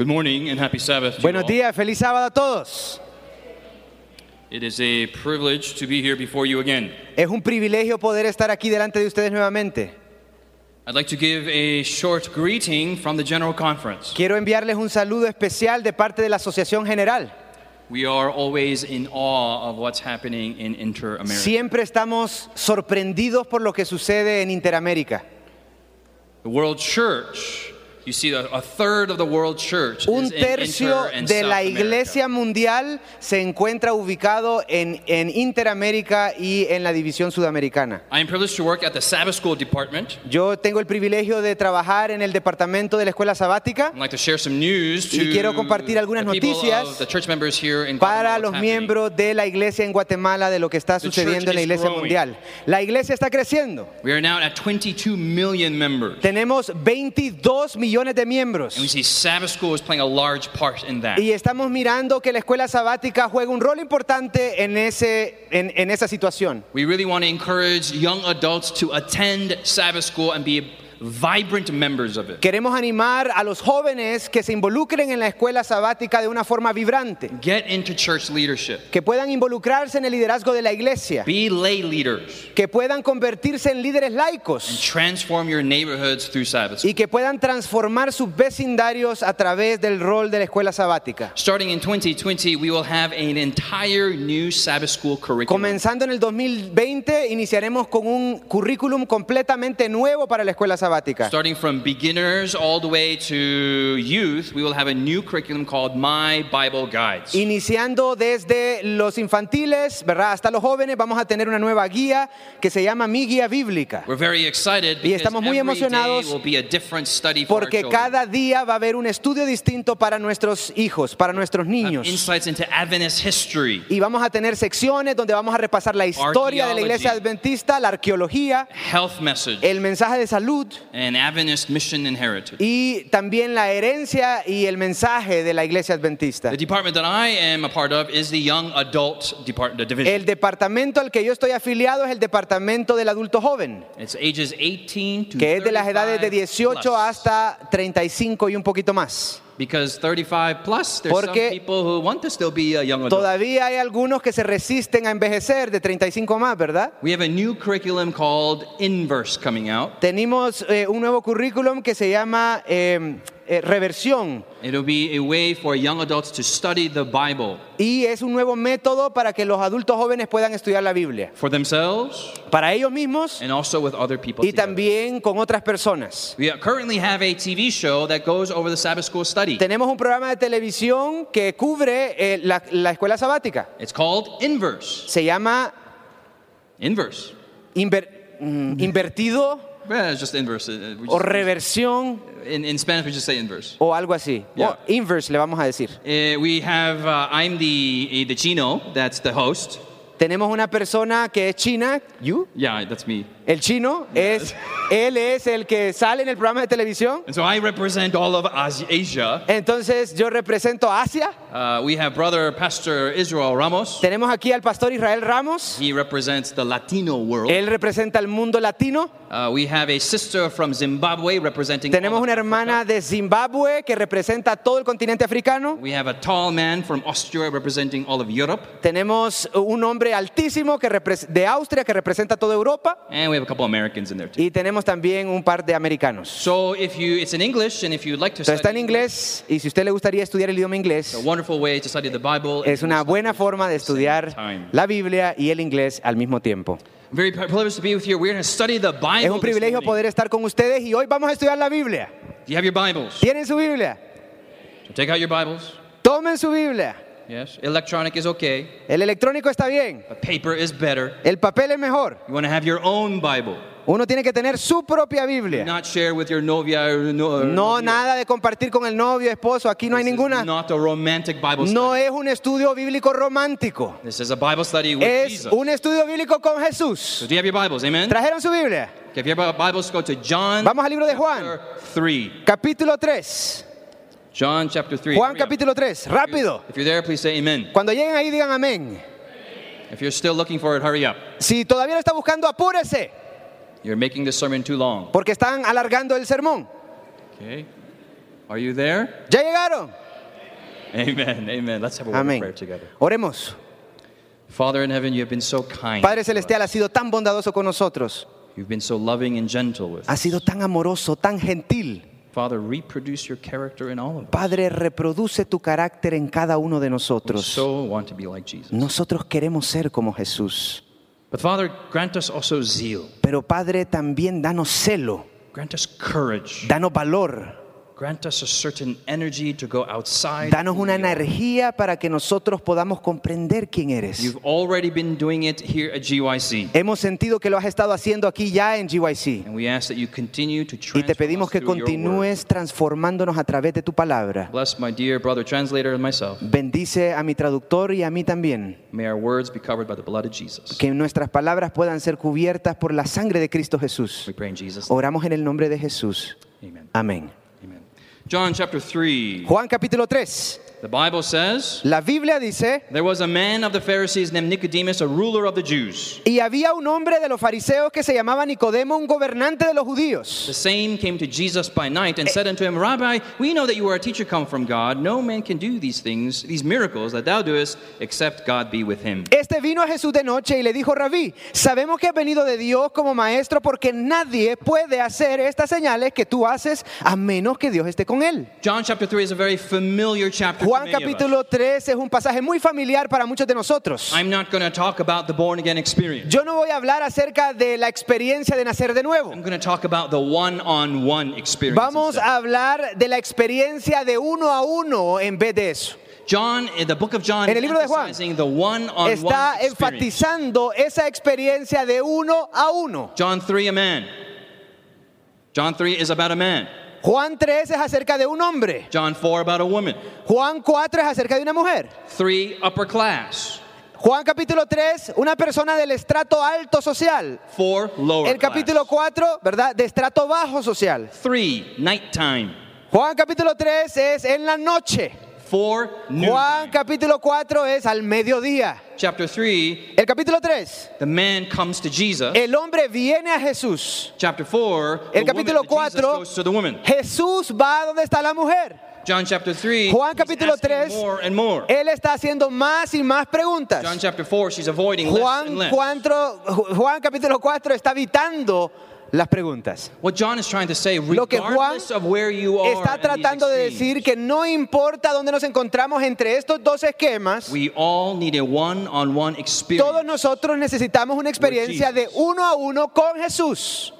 Good morning and happy Sabbath. to Buenos días, feliz sábado a todos. It is a privilege to be here before you again. Es un privilegio poder estar aquí delante de ustedes nuevamente. I'd like to give a short greeting from the General Conference. Quiero enviarles un saludo especial de parte de la Asociación General. We are always in awe of what's happening in Inter-America. Siempre estamos sorprendidos por lo que sucede en Interamérica. The World Church, you see, a, a third of the World Church Un is in tercio Inter and de South la America. iglesia mundial se encuentra ubicado en, en Interamérica y en la división sudamericana. I am privileged to work at the Sabbath School Department. Yo tengo el privilegio de trabajar en el departamento de la escuela sabática I'd like to share some news to Y quiero compartir algunas the people noticias of the church members here in para Guatemala los what's happening. miembros de la iglesia en Guatemala de lo que está sucediendo en la is iglesia growing. mundial. La iglesia está creciendo. We are now at 22 million members. Tenemos 22 millones de miembros. And we see Sabbath School is playing a large part in that. Y estamos mirando que la escuela sabática juega un rol importante en, ese, en, en esa situación. We really want to encourage young adults to attend Sabbath School and be vibrant members of it. Queremos animar a los jóvenes que se involucren en la escuela sabática de una forma vibrante, Get into church leadership. que puedan involucrarse en el liderazgo de la iglesia, Be lay leaders que puedan convertirse en líderes and laicos transform your neighborhoods through Sabbath y que puedan transformar sus vecindarios a través del rol de la escuela sabática. Starting in 2020, we will have an entire new Sabbath School curriculum. Comenzando en el 2020, iniciaremos con un currículum completamente nuevo para la escuela sabática. Starting from beginners all the way to youth, we will have a new curriculum called My Bible Guides. Iniciando desde los infantiles, ¿verdad? Hasta los jóvenes, vamos a tener una nueva guía que se llama Mi Guía Bíblica. We're very excited Y estamos muy emocionados will be a different study for Porque cada día va a haber un estudio distinto para nuestros hijos, para nuestros niños. insights into Adventist history, Y vamos a tener secciones donde vamos a repasar la historia de la iglesia adventista, la arqueología, health message, el mensaje de salud and Adventist mission and heritage. y también la herencia y el mensaje de la iglesia adventista. The department that I am a part of is the young adult department division. El departamento al que yo estoy afiliado es el departamento del adulto joven, It's ages 18 to que es de las edades de 35 18 plus. hasta 35 y un poquito más. Because 35 plus, there's Porque some people who want to still be a young adult. Todavía hay algunos que se resisten a envejecer de 35 más, ¿verdad? We have a new curriculum called Inverse coming out. Tenemos eh, un nuevo currículum que se llama eh, eh, reversión It'll be a way for young adults to study the Bible y es un nuevo método para que los adultos jóvenes puedan estudiar la Biblia, for themselves para ellos mismos and also with other people. y together. también con otras personas. We currently have a TV show that goes over the Sabbath School study. Tenemos un programa de televisión que cubre eh, la, la escuela sabática. It's called Inverse. Se llama Inverse. inver- mm, invertido Yeah, it's just inverse. Uh, we o reversión in, in Spanish, we just say inverse. o algo así. Yeah. O inverse le vamos a decir. Uh, we have, uh, I'm the, the chino, that's the host. Tenemos una persona que es china, you, Yeah, that's me. El chino, es, él es el que sale en el programa de televisión. And so I represent all of Asi- Asia. Entonces yo represento Asia. Uh, we have brother Pastor Israel Ramos. Tenemos aquí al pastor Israel Ramos. He represents the Latino world. Él representa el mundo latino. Uh, we have a sister from Zimbabwe representing. Tenemos una Africa. hermana de Zimbabue que representa todo el continente africano. We have a tall man from Austria representing all of Europe. Tenemos un hombre altísimo que de Austria que representa toda Europa. And we have a couple Americans in there too. Y tenemos también un par de americanos. So if you, it's in English, and if you'd like to Entonces está en study inglés y si usted le gustaría estudiar el idioma inglés, a wonderful way to study the Bible. es una buena forma de estudiar time. la Biblia y el inglés al mismo tiempo. I'm very privileged to be with you. We're going to study the Bible. Es un this privilegio morning. poder estar con ustedes y hoy vamos a estudiar la Biblia. Do you have your Bibles? ¿Tienen su Biblia? So take out your Bibles. Tomen su Biblia. Yes. Electronic is okay, El electrónico está bien, but paper is better. el papel es mejor. You want to have your own Bible. Uno tiene que tener su propia Biblia. Not share with your novia or no. or No novio. nada de compartir con el novio, esposo, aquí no hay This is ninguna. Not a romantic Bible study. No es un estudio bíblico romántico. This is a Bible study with Es Jesus. un estudio bíblico con So Jesús. do you have your Bibles? Amen. ¿Trajeron su Biblia? Okay, if you have Bibles, go to John. Vamos al libro de Juan. Capítulo 3. John chapter three. Juan Hurry up. capítulo 3. Rápido. If you're there, please say Amen. Cuando lleguen ahí digan amén. If you're still looking for it, hurry up. Si todavía lo está buscando, apúrese. You're making this sermon too long. Porque están alargando el sermón. Okay. Are you there? ¿Ya llegaron? Amen. Amen. Let's have a word of Amén. prayer together. Oremos. Father in heaven, you have been so kind. Padre. Celestial, ha sido tan bondadoso con nosotros. You've been so loving and gentle with Ha us. sido tan amoroso, tan gentil. Father, reproduce your character in all of us. Padre, reproduce tu carácter en cada uno de We nosotros. so want to be like Jesus. Nosotros queremos ser como Jesús. But Father, grant us also zeal. Pero Padre, también danos celo, Grant us courage. danos valor, Grant us a certain energy to go outside. danos una energía para que nosotros podamos comprender quién eres. You've already been doing it here at GYC. Hemos sentido que lo has estado haciendo aquí ya en GYC. And we ask that you continue to Y te pedimos que continúes transformándonos a través de tu palabra. Bless my dear brother translator and myself. Bendice a mi traductor y a mí también. May our words be covered by the blood of Jesus. Que nuestras palabras puedan ser cubiertas por la sangre de Cristo Jesús. We pray in Jesus. Oramos en el nombre de Jesús. Amen. Amén. John chapter 3. Juan capítulo 3. The Bible says, La Biblia dice, There was a man of the Pharisees named Nicodemus, a ruler of the Jews. y había un hombre de los fariseos que se llamaba Nicodemo, un gobernante de los The judíos. same came to Jesus by night and said unto him, Rabbi, we know that you are a teacher come from God. No man can do these things, these miracles that thou doest, except God be with him. Este vino a Jesús de noche y le dijo, Rabí, sabemos que has venido de Dios como maestro porque nadie puede hacer estas señales que tú haces a menos que Dios esté con él. John chapter 3 is a very familiar chapter Juan capítulo 3 es un pasaje muy familiar para muchos de nosotros. I'm not going to talk about the born again experience. Yo no voy a hablar acerca de la experiencia de nacer de nuevo. I'm going to talk about the one-on-one experience. Vamos instead. a hablar de la experiencia de uno a uno en vez de eso. John, in the book of John, En el libro de Juan, one-on-one Está enfatizando esa experiencia de uno a uno. John 3, a man. John 3 is about a man. Juan 3 es acerca de un hombre. John 4 about a woman. Juan 4 es acerca de una mujer. 3 upper class. Juan capítulo 3, una persona del estrato alto social. 4 lower El capítulo class. 4, ¿verdad? De estrato bajo social. 3 nighttime. Juan capítulo 3 es en la noche. 4 noon. Juan capítulo 4 es al mediodía. Chapter 3, El capítulo 3, the man comes to Jesus. el hombre viene a Jesús. Chapter 4, El capítulo woman, Jesus 4, goes to the woman. Jesús va donde está la mujer. John chapter 3, Juan capítulo asking 3, more and more. Él está haciendo más y más preguntas. John chapter 4, she's avoiding less Juan, and less. 4, Juan capítulo 4 está evitando las preguntas. What John is trying to say, Lo que Juan Está tratando de decir que no importa dónde nos encontramos entre estos dos esquemas, we all need a one-on-one experience. todos nosotros necesitamos una experiencia de uno a uno con Jesús.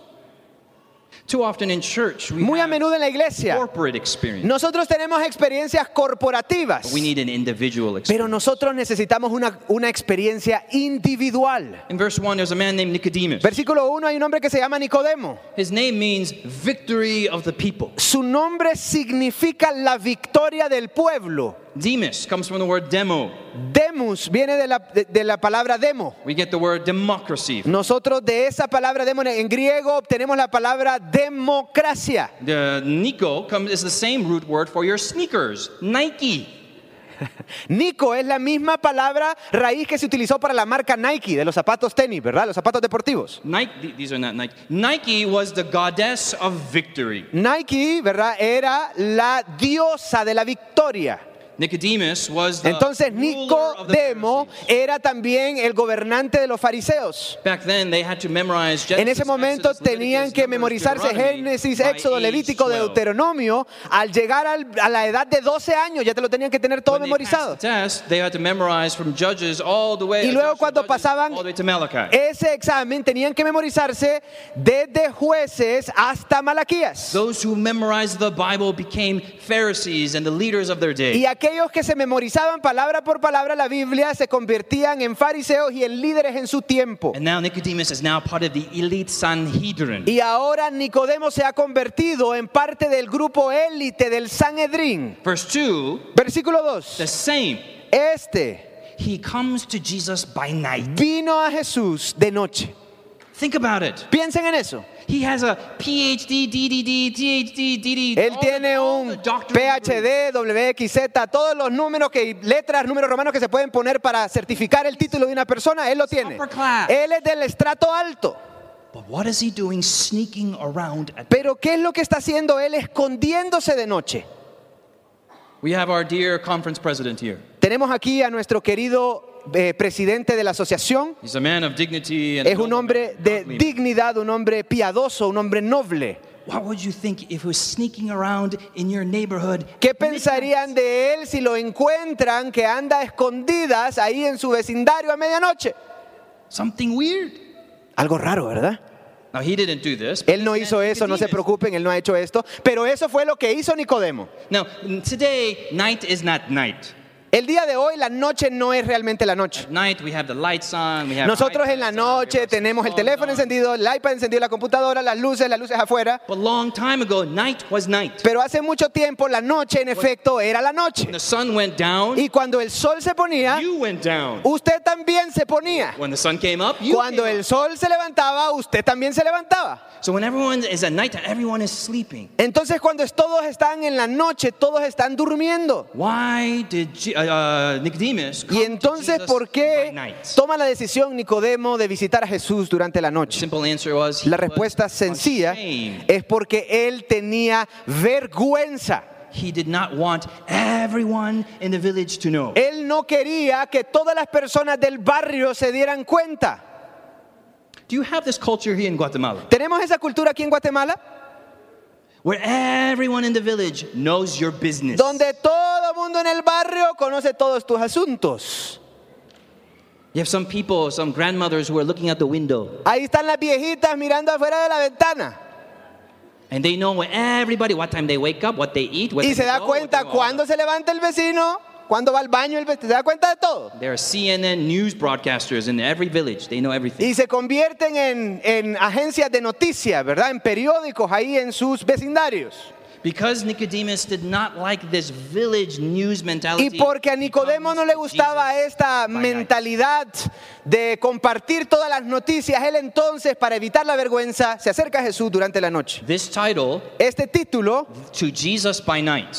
Too often in church, we Muy a menudo en la iglesia, corporate experience. nosotros tenemos experiencias corporativas, We need an individual experience. pero nosotros necesitamos una, una experiencia individual. In verse 1, there's a man named Nicodemus. Versículo 1 hay un hombre que se llama Nicodemo. His name means victory of the people. Su nombre significa la victoria del pueblo. Demas comes from the word demo. Demus viene de la, de- de la palabra demo. We get the word democracy. Nosotros de esa palabra demo en griego obtenemos la palabra democracia. The Nico comes is the same root word for your sneakers, Nike. Nico es la misma palabra raíz que se utilizó para la marca Nike de los zapatos tenis, ¿verdad? Los zapatos deportivos. Nike, th- these are not Nike. Nike was the goddess of victory. Nike, ¿verdad? Era la diosa de la victoria. Nicodemus was the Entonces Nicodemo era también el gobernante de los fariseos. Back then, they had to memorize Genesis, En ese momento Exodus, tenían que memorizarse Génesis, Éxodo, age Levítico, 12. Deuteronomio. Al llegar a la edad de 12 años ya te lo tenían que tener todo memorizado. the test, they had to memorize from Judges all the way, Y luego cuando pasaban ese examen tenían que memorizarse desde jueces hasta Malaquías. Those who aquellos que se memorizaban palabra por palabra la Biblia se convertían en fariseos y en líderes en su tiempo. And now Nicodemus is now part of the elite Sanhedrin. Y ahora Nicodemo se ha convertido en parte del grupo élite del Sanedrín. Verse 2, Versículo 2. the same. Este He comes to Jesus by night. vino a Jesús de noche. Think about it. Piensen en eso. He has a PhD, DDD, THD, DD. Él tiene un. PhD, WXZ, todos los números que letras, números romanos que se pueden poner para certificar el título de una persona, él lo tiene. Él es del estrato alto. But what is he doing sneaking around at Pero ¿qué es lo que está haciendo él escondiéndose de noche? We have our dear conference president here. Tenemos aquí a nuestro querido eh, presidente de la asociación. He's a man of dignity and Es un hombre de dignidad, un hombre piadoso, un hombre noble. What would you think if he was sneaking around in your neighborhood? ¿Qué pensarían de él si lo encuentran que anda a escondidas ahí en su vecindario a medianoche? Something weird. Algo raro, ¿verdad? Now he didn't do this. Él no hizo eso, no se preocupen, él no ha hecho esto, pero eso fue lo que hizo Nicodemo. Now today, night is not night. El día de hoy la noche no es realmente la noche. At night we have the lights on. We have Nosotros en la noche tenemos el phones teléfono on. encendido, el iPad encendido, la computadora, las luces, las luces afuera. But long time ago, night was night. Pero hace mucho tiempo la noche en efecto era la noche. When the sun went down, Y cuando el sol se ponía, you went down. usted también se ponía. Cuando el sol se levantaba, usted también se levantaba. So when everyone is at night, everyone is sleeping. Entonces cuando todos están en la noche, todos están durmiendo. Why did Y to entonces, ¿por qué toma la decisión Nicodemo de visitar a Jesús durante la noche? La respuesta sencilla es porque él tenía vergüenza. He did not want everyone in the village to know. Él no quería que todas las personas del barrio se dieran cuenta. Do you have this culture here in Guatemala ¿Tenemos esa cultura aquí en Guatemala? Where everyone in the village knows your business? Donde todo mundo en el barrio conoce todos tus asuntos. You have some people, some grandmothers who are looking out the window Ahí están las viejitas mirando afuera de la ventana. and they know where everybody what time they wake up, what they eat, where Y they se da go, cuenta cuándo se levanta el vecino, cuándo va al baño el vecino. Se da cuenta de todo. There are CNN news broadcasters in every village. They know everything. Y se convierten en, en agencias de noticias, ¿verdad? En periódicos ahí en sus vecindarios. Because Nicodemus did not like this village news mentality. Y porque a Nicodemo no le gustaba esta mentalidad de compartir todas las noticias, él entonces, para evitar la vergüenza, se acerca a Jesús durante la noche. This title, Este título, To Jesus by Night,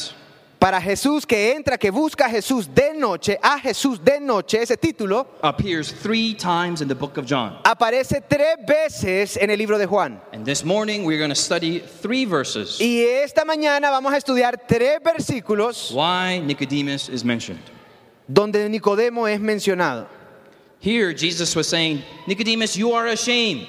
para Jesús que entra, que busca a Jesús de noche, a Jesús de noche, ese título appears three times in the book of John. aparece tres veces en el libro de Juan. And this morning we're going to study three verses. Y esta mañana vamos a estudiar tres versículos Why Nicodemus is mentioned. donde Nicodemo es mencionado. Here, Jesus was saying, Nicodemus, you are ashamed.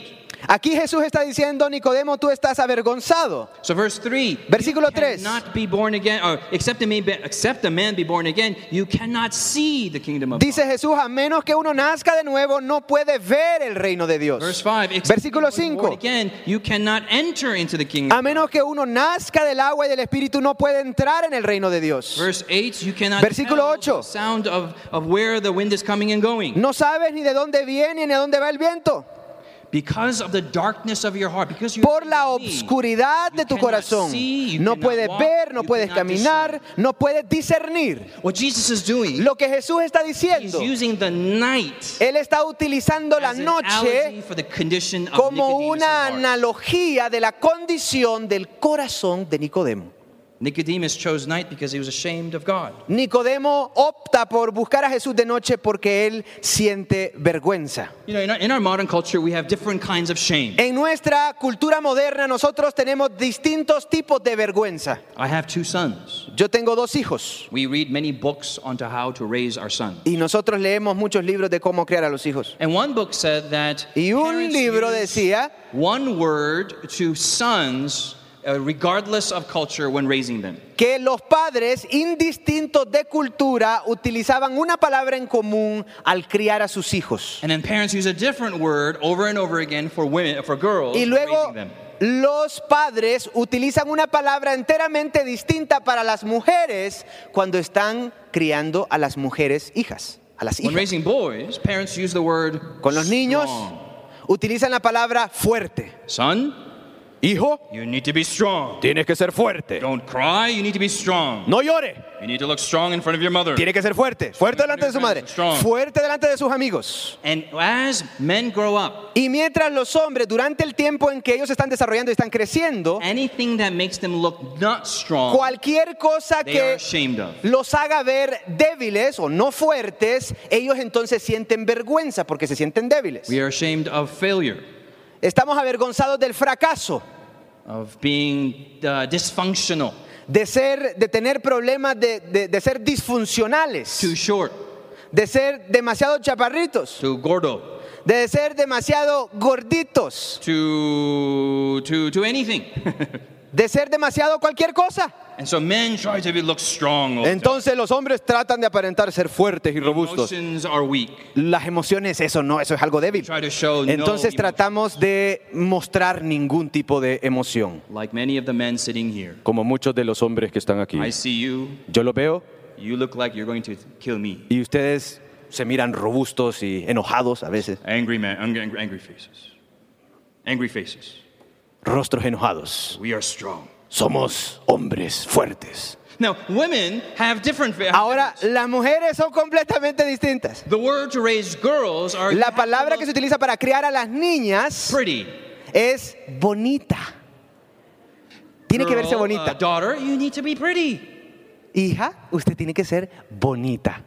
Aquí Jesús está diciendo, Nicodemo, tú estás avergonzado. So, verse 3 Versículo you tres. cannot be born again, or except a, man be, except a man be born again, you cannot see the kingdom of Dice God. Jesús, a menos que uno nazca de nuevo, no puede ver el reino de Dios. Verse 5 except Versículo you be born 5. again, you cannot enter into the kingdom. A menos que uno nazca del agua y del espíritu, no puede entrar en el reino de Dios. Verse 8 you cannot Versículo tell 8. the sound of, of where the wind is coming and going. No sabes ni de dónde viene ni a dónde va el viento. Por la obscuridad de tu corazón. No puedes ver, no puedes caminar, no puedes discernir. What Jesus is doing, Lo que Jesús está diciendo, using the night Él está utilizando la noche como una analogía de la condición del corazón de Nicodemo. Nicodemus chose night because he was ashamed of God. Nicodemo opta por buscar a Jesús de noche porque él siente vergüenza. You know, in our, in our modern culture, we have different kinds of shame. En nuestra cultura moderna nosotros tenemos distintos tipos de vergüenza. I have two sons. Yo tengo dos hijos We read many books onto how to raise our sons. y nosotros leemos muchos libros de cómo criar a los hijos. And one book said that Y un libro decía one word to sons, uh, regardless of culture, when raising them. que los padres indistintos de cultura utilizaban una palabra en común al criar a sus hijos. And then parents use a different word over and over again for women, for girls, Y luego raising them. los padres utilizan una palabra enteramente distinta para las mujeres cuando están criando a las mujeres hijas, a las When hijas. raising boys, parents use the word Con los niños strong. utilizan la palabra fuerte. Son, Hijo, you need to be strong. tienes que ser fuerte. Don't cry, you need to be strong. No llore, You need to look strong in front of your mother. tiene que ser fuerte. Fuerte delante de su madre, fuerte delante de sus amigos. And as men grow up, Y mientras los hombres, durante el tiempo en que ellos están desarrollando y están creciendo, anything that makes them look not strong, cualquier cosa they are que ashamed of. los haga ver débiles o no fuertes, ellos entonces sienten vergüenza porque se sienten débiles. We are ashamed of failure, Estamos avergonzados del fracaso, of being uh, dysfunctional. de ser, de tener problemas de, de- de ser disfuncionales, too short, de ser demasiado chaparritos, too gordo, de ser demasiado gorditos, too, too, too anything. de ser demasiado cualquier cosa. and so men try to look strong. all the time. Entonces los hombres tratan de aparentar ser fuertes y robustos. Emotions are weak. Las emociones, eso no, eso es algo débil. Try to show no Entonces emotion. tratamos de mostrar ningún tipo de emoción. Like many of the men sitting here. Como muchos de los hombres que están aquí. I see you. Yo lo veo You look like you're going to kill me. y ustedes se miran robustos y enojados a veces. Angry men, angry, angry, angry faces. Angry faces. Rostros enojados. We are strong. Somos hombres fuertes. Now, women have different. Ahora, las mujeres son completamente distintas. the word to raise girls are La palabra que se utiliza para criar a las niñas pretty. es bonita. Tiene que verse Girl, uh, bonita. daughter, you need to be pretty. Hija, usted tiene que ser bonita.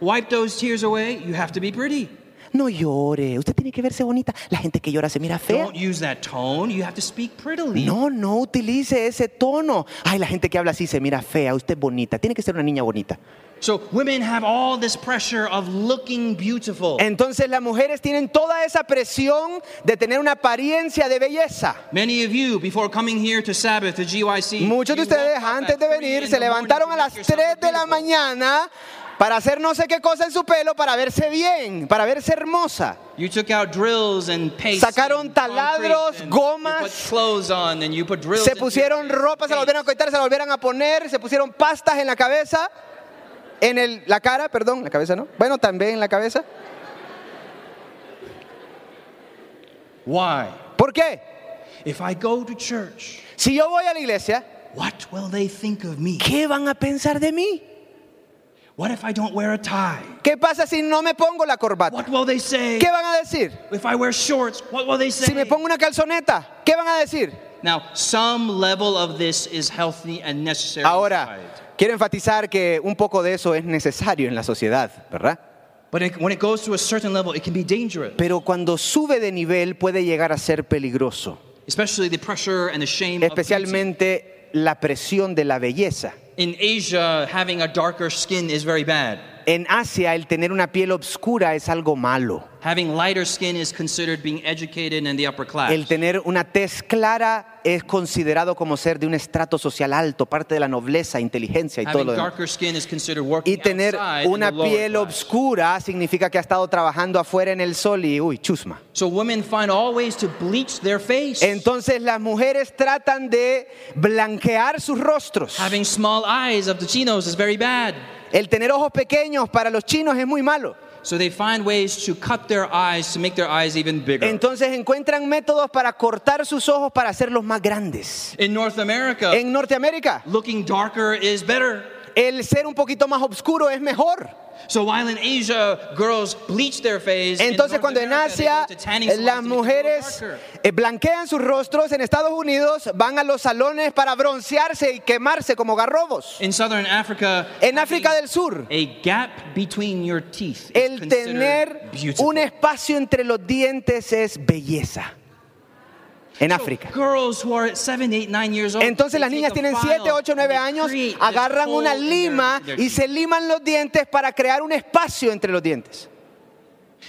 Wipe those tears away. You have to be pretty. No llore, usted tiene que verse bonita. La gente que llora se mira fea. Don't use that tone. You have to speak prettily. No, no utilice ese tono. Ay, la gente que habla así se mira fea. Usted es bonita. Tiene que ser una niña bonita. So women have all this pressure of looking beautiful. Entonces las mujeres tienen toda esa presión de tener una apariencia de belleza. Many of you, before coming here to Sabbath, to GYC, Muchos de ustedes antes de 3 venir se levantaron a las yourself 3 look de la mañana para hacer no sé qué cosa en su pelo para verse bien, para verse hermosa. You took out drills and paste. Sacaron taladros, and gomas. You put clothes on and you put drills. Se pusieron ropa, se la volvieron a face. cortar, se la volvieron a poner, se pusieron pastas en la cabeza, en el, la cara, perdón, la cabeza no. Bueno, también en la cabeza. Why? ¿Por qué? If I go to church, Si yo voy a la iglesia, what will they think of me? ¿qué van a pensar de mí? What if I don't wear a tie? ¿Qué pasa si no me pongo la corbata? What will they say? ¿Qué van a decir? If I wear shorts, what will they say? Si me pongo una calzoneta, ¿qué van a decir? Now, some level of this is healthy and necessary. Ahora, quiero enfatizar que un poco de eso es necesario en la sociedad, ¿verdad? But it, when it goes to a certain level, it can be dangerous. Pero cuando sube de nivel puede llegar a ser peligroso, Especially the pressure and the shame of beauty. especialmente la presión de la belleza. In Asia, having a darker skin is very bad. En Asia el tener una piel oscura es algo malo. Having lighter skin is considered being educated and the upper class. El tener una tez clara es considerado como ser de un estrato social alto, parte de la nobleza, inteligencia y todo Having lo demás. skin is considered working Y tener una piel class. oscura significa que ha estado trabajando afuera en el sol y, uy, chusma. So women find all ways to bleach their face. Entonces las mujeres tratan de blanquear sus rostros. Having small eyes of the chinos is very bad. El tener ojos pequeños para los chinos es muy malo. So they find ways to cut their eyes to make their eyes even bigger. Entonces encuentran métodos para cortar sus ojos para hacerlos más grandes. in North America, En Norteamérica, looking darker is better. el ser un poquito más oscuro es mejor. So while in Asia girls bleach their face, in Entonces cuando en Asia eh, las mujeres eh, blanquean sus rostros, en Estados Unidos van a los salones para broncearse y quemarse como garrobos. In southern Africa, En África del Sur, a gap between your teeth is el tener un espacio entre los dientes es belleza. En África. Girls who are seven, eight, nine years old, Entonces las niñas tienen file 7, 8, 9 and they años, agarran una lima y se liman los dientes para crear un espacio entre los dientes.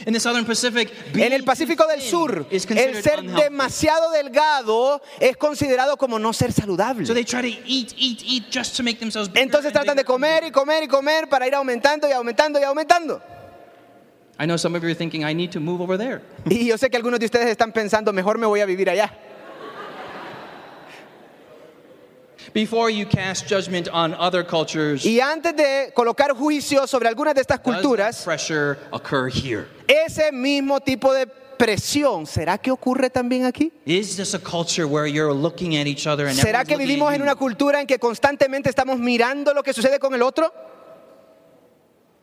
In the southern Pacific, En el Pacífico del Sur, el ser demasiado delgado es considerado como no ser saludable. So they try to eat, eat, eat just to make themselves bigger Entonces tratan de comer y comer y comer para ir aumentando y aumentando y aumentando. I know some of you are thinking, I need to move over there. Y yo sé que algunos de ustedes están pensando, mejor me voy a vivir allá. Before you cast judgment on other cultures, Y antes de colocar juicio sobre algunas de estas does that culturas, pressure occur here? ese mismo tipo de presión, ¿será que ocurre también aquí? Is this a culture where you're looking at each other and ¿Será everyone's que looking vivimos at en you? una cultura en que constantemente estamos mirando lo que sucede con el otro?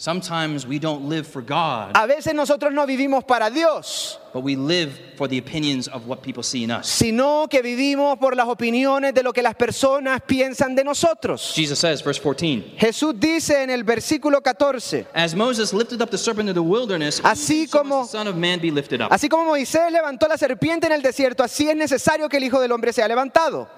Sometimes we don't live for God, A veces nosotros no vivimos para Dios, but we live for the opinions of what people see in us. sino que vivimos por las opiniones de lo que las personas piensan de nosotros. Jesus says, verse 14, Jesús dice en el versículo 14, As Moses lifted up the serpent in the wilderness, Así even so como- must the Son of Man be lifted up. así como Moisés levantó la serpiente en el desierto, así es necesario que el Hijo del Hombre sea levantado.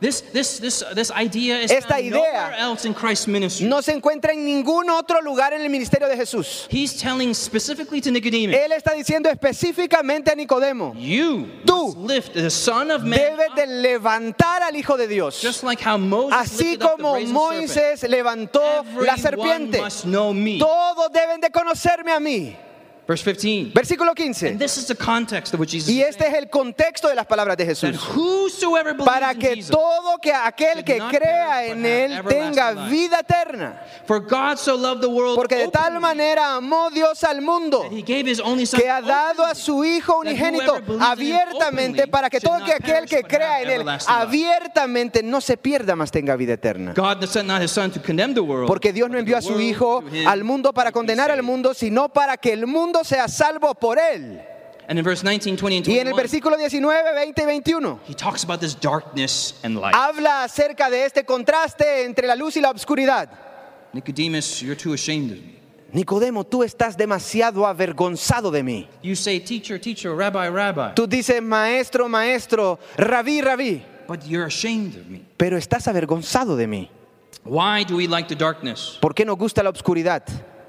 This, this, this, this idea is Esta idea nowhere else in Christ's ministry. no se encuentra en ningún otro lugar en el ministerio de Jesús. He's telling specifically to Nicodemus, Él está diciendo específicamente a Nicodemo, you Tú must lift the Son of Man debes de levantar al Hijo de Dios. just like how Moses Así como. Moisés levantó la serpiente. Todos deben de conocerme a mí. Verse 15. Versículo And 15. this is the context of what Jesus Y este es el contexto de las palabras de. Jesús. Para que todo que aquel que crea en él tenga vida eterna. For God so loved the world Porque de tal manera amó Dios al mundo that he gave his only son que ha dado a su Hijo unigénito abiertamente para que todo que aquel que crea en él abiertamente no se pierda, mas tenga vida eterna. God sent not his son to condemn the world, Porque Dios no envió a su Hijo al mundo para condenar al mundo, sino para que el mundo sea salvo por él. And in verse 19, 20, and Y en el 21, versículo 19, 20 y 21 he talks about this darkness and light. habla acerca de este contraste entre la luz y la oscuridad. Nicodemus, you're too ashamed of me. Nicodemo, tú estás demasiado avergonzado de mí. You say, teacher, teacher, rabbi, rabbi, Tú dices, maestro, maestro, rabí, rabí, but you're ashamed of me. pero estás avergonzado de mí. Why do we like the darkness? ¿Por qué nos gusta la oscuridad?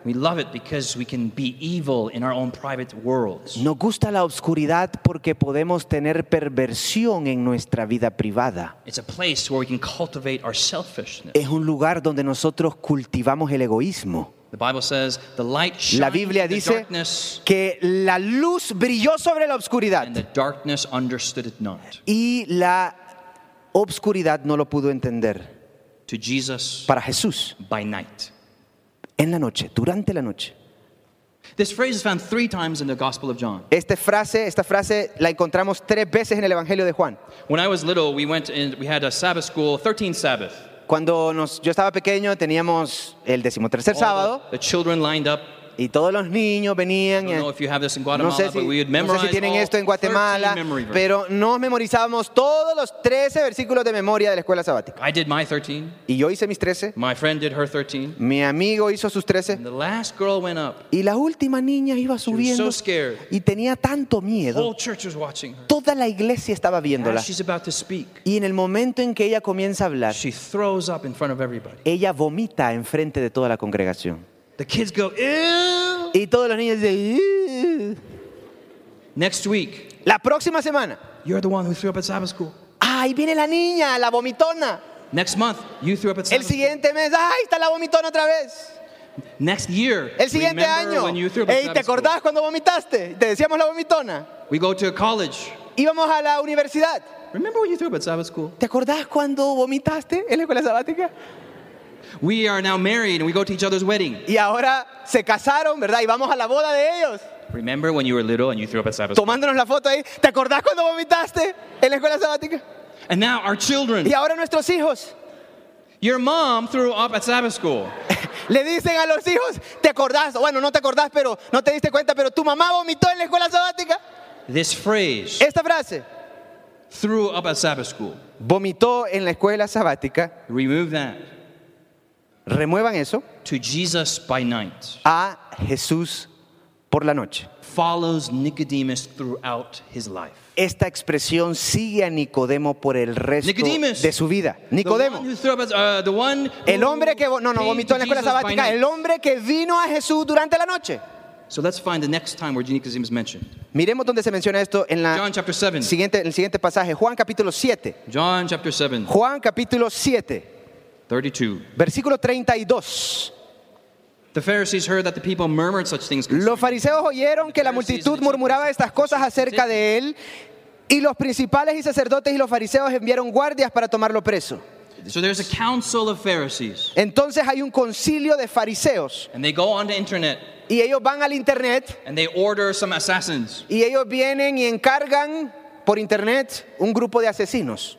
We love it because we can be evil in our own private worlds. Nos gusta la oscuridad porque podemos tener perversión en nuestra vida privada. It's a place where we can cultivate our selfishness. Es un lugar donde nosotros cultivamos el egoísmo. The Bible says the light La Biblia in the dice darkness, que la luz brilló sobre la oscuridad and the darkness understood it not. y la obscuridad no lo pudo entender. To Jesus Para Jesús, by night. En la noche, durante la noche. This phrase is found three times in the Gospel of John. Esta frase, esta frase la encontramos tres veces en el Evangelio de Juan. When I was little, we went and we had a Sabbath school, 13th Sabbath. Cuando nos- yo estaba pequeño teníamos el decimotercer All sábado the, the children lined up. Y todos los niños venían. No sé, si, no sé si tienen esto en Guatemala, 13 memory verses. pero nos memorizábamos todos los 13 versículos de memoria de la escuela sabática. I did my 13. Y yo hice mis 13, My friend did her 13. mi amigo hizo sus 13, And the last girl went up. y la última niña iba subiendo so scared. y tenía tanto miedo. whole church was watching her. Toda la iglesia estaba viéndola. As she's about to speak, Y en el momento en que ella comienza a hablar, she throws up in front of everybody. ella vomita enfrente de toda la congregación. The kids go, ew. Y todos los niños dicen, "Ugh". Next week, la próxima semana, you're the one who threw up at Sabbath school. ¡ay, viene la niña, la vomitona! Next month, you threw up at El Sabbath school. siguiente mes, ¡ay, está la vomitona otra vez! Next year, El siguiente año, when you threw up at ¡ey, ¿te Sabbath school. acordás cuando vomitaste? Te decíamos la vomitona. We go to college. Íbamos a la universidad. Remember when you threw up at Sabbath school? ¿Te acordás cuando vomitaste en la escuela sabática? We are now married and we go to each other's wedding. Y ahora se casaron, ¿verdad? Y vamos a la boda de ellos. Remember when you were little and you threw up at Sabbath school? Tomándonos la foto ahí. ¿Te acordás cuando vomitaste en la escuela sabática? And now our children. Y ahora nuestros hijos Your mom threw up at Sabbath school. le dicen a los hijos, ¿te acordás? Bueno, no te acordás, pero no te diste cuenta, pero tu mamá vomitó en la escuela sabática. This phrase, Esta frase, threw up at Sabbath school. vomitó en la escuela sabática, Remove that. Remuevan eso To Jesus by night. a Jesús por la noche. Follows Nicodemus throughout his life. Esta expresión sigue a Nicodemo por el resto Nicodemus. de su vida. Nicodemo, uh, the one who el hombre que no, no vomitó en la escuela sabática, el hombre que vino a Jesús durante la noche. So let's find the next time where Nicodemus is mentioned. Miremos dónde se menciona esto en la John chapter 7. siguiente, el siguiente pasaje, Juan capítulo 7. John chapter 7, Juan capítulo 7, 32. versículo 32. The Pharisees heard that the people murmured such things. Los fariseos oyeron que la multitud murmuraba estas cosas acerca de él y los principales y sacerdotes y los fariseos enviaron guardias para tomarlo preso. So there's a council of Pharisees, Entonces hay un concilio de fariseos and they go on the internet y ellos van al internet and they order some assassins. y ellos vienen y encargan por internet un grupo de asesinos.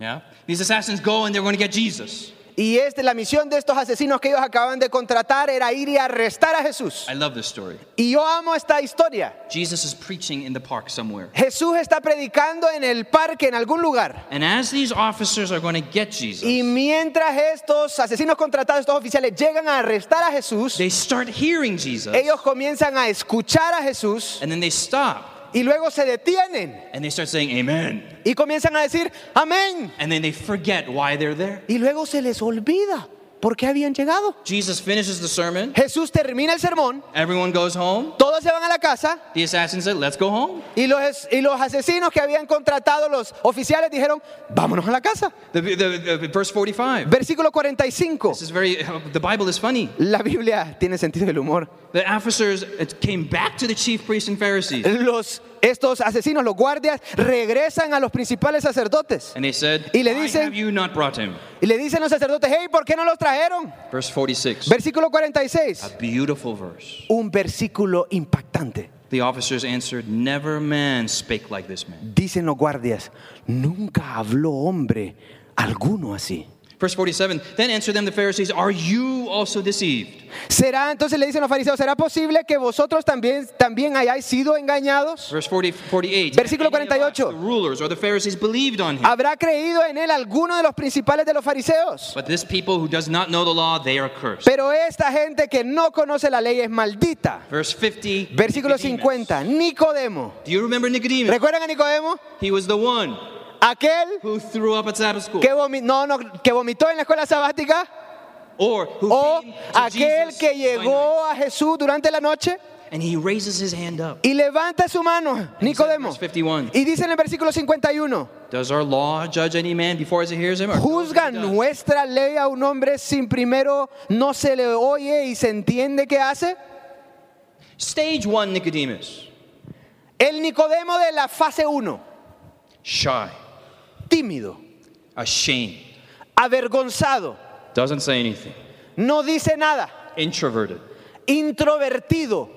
Yeah? These assassins go and they're going to get Jesus. Y este, la misión de estos asesinos que ellos acaban de contratar era ir y arrestar a Jesús. I love this story. Y yo amo esta historia. Jesus is preaching in the park somewhere. Jesús está predicando en el parque en algún lugar. And as these officers are going to get Jesus, Y mientras estos asesinos contratados, estos oficiales llegan a arrestar a Jesús, they start hearing Jesus ellos comienzan a escuchar a Jesús and then they stop y luego se detienen And they start saying amen. y comienzan a decir amén. And then they forget why they're there. Y luego se les olvida por qué habían llegado. Jesus finishes the sermon. Jesús termina el sermón, Everyone goes home. todos se van a la casa The assassin said, Let's go home. y los, y los asesinos que habían contratado los oficiales dijeron, vámonos a la casa. The, the, the- verse 45. Versículo 45. This is very, the Bible is funny. La Biblia tiene sentido del humor. The officers came back to the chief priests and Pharisees. Los, estos asesinos, los guardias, regresan a los principales sacerdotes And they said, Y le dicen- have you not brought him? y le dicen los sacerdotes, hey, ¿por qué no los trajeron? Verse 46. Versículo 46. A beautiful verse. Un versículo impactante. The officers answered, Never man spake like this man. Dicen los guardias, nunca habló hombre alguno así. Verse 47. Then answered them the Pharisees, Are you also deceived? ¿Será, entonces le dicen los fariseos, ¿será posible que vosotros también, también hayáis sido engañados? Verse 40, 48. Versículo "Have any of us, 48. The rulers or the Pharisees believed on him. ¿Habrá creído en él alguno de los principales de los fariseos? But this people who does not know the law, they are cursed. Pero esta gente que no conoce la ley es maldita. Verse 50. Versículo Nicodemus. 50, Nicodemo. Do you remember Nicodemus? ¿Recuerdan a Nicodemo? He was the one Aquel who threw up at Sabbath school. que, vomi- no, no, que vomitó en la escuela sabática Or who o came to aquel Jesus que llegó a Jesús durante la noche And he raises his hand up. y levanta su mano, Nicodemo. verse 51. Y dice en el versículo 51, Does our law judge any man before he hears him? ¿juzga nuestra ley a un hombre sin primero no se le oye y se entiende qué hace? Stage one, Nicodemus. El Nicodemo de la fase 1, Shy, tímido, ashamed, avergonzado, doesn't say anything, no dice nada, introverted, introvertido,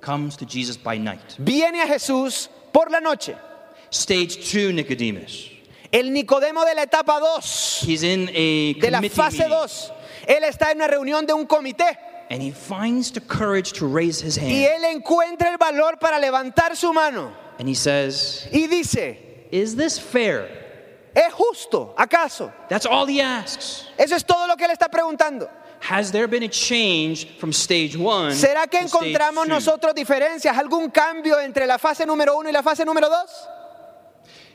comes to Jesus by night. viene a Jesús por la noche. Stage two, Nicodemus. El Nicodemo de la etapa 2, He's in a de la fase meeting, 2. Él está en una reunión de un comité and he finds the courage to raise his y hand. él encuentra el valor para levantar su mano And he says, y dice, Is this fair? ¿Es justo acaso? That's all he asks. Eso es todo lo que él está preguntando. Has there been a change from stage one? ¿Será que to stage encontramos two? nosotros diferencias, algún cambio entre la fase número 1 y la fase número 2?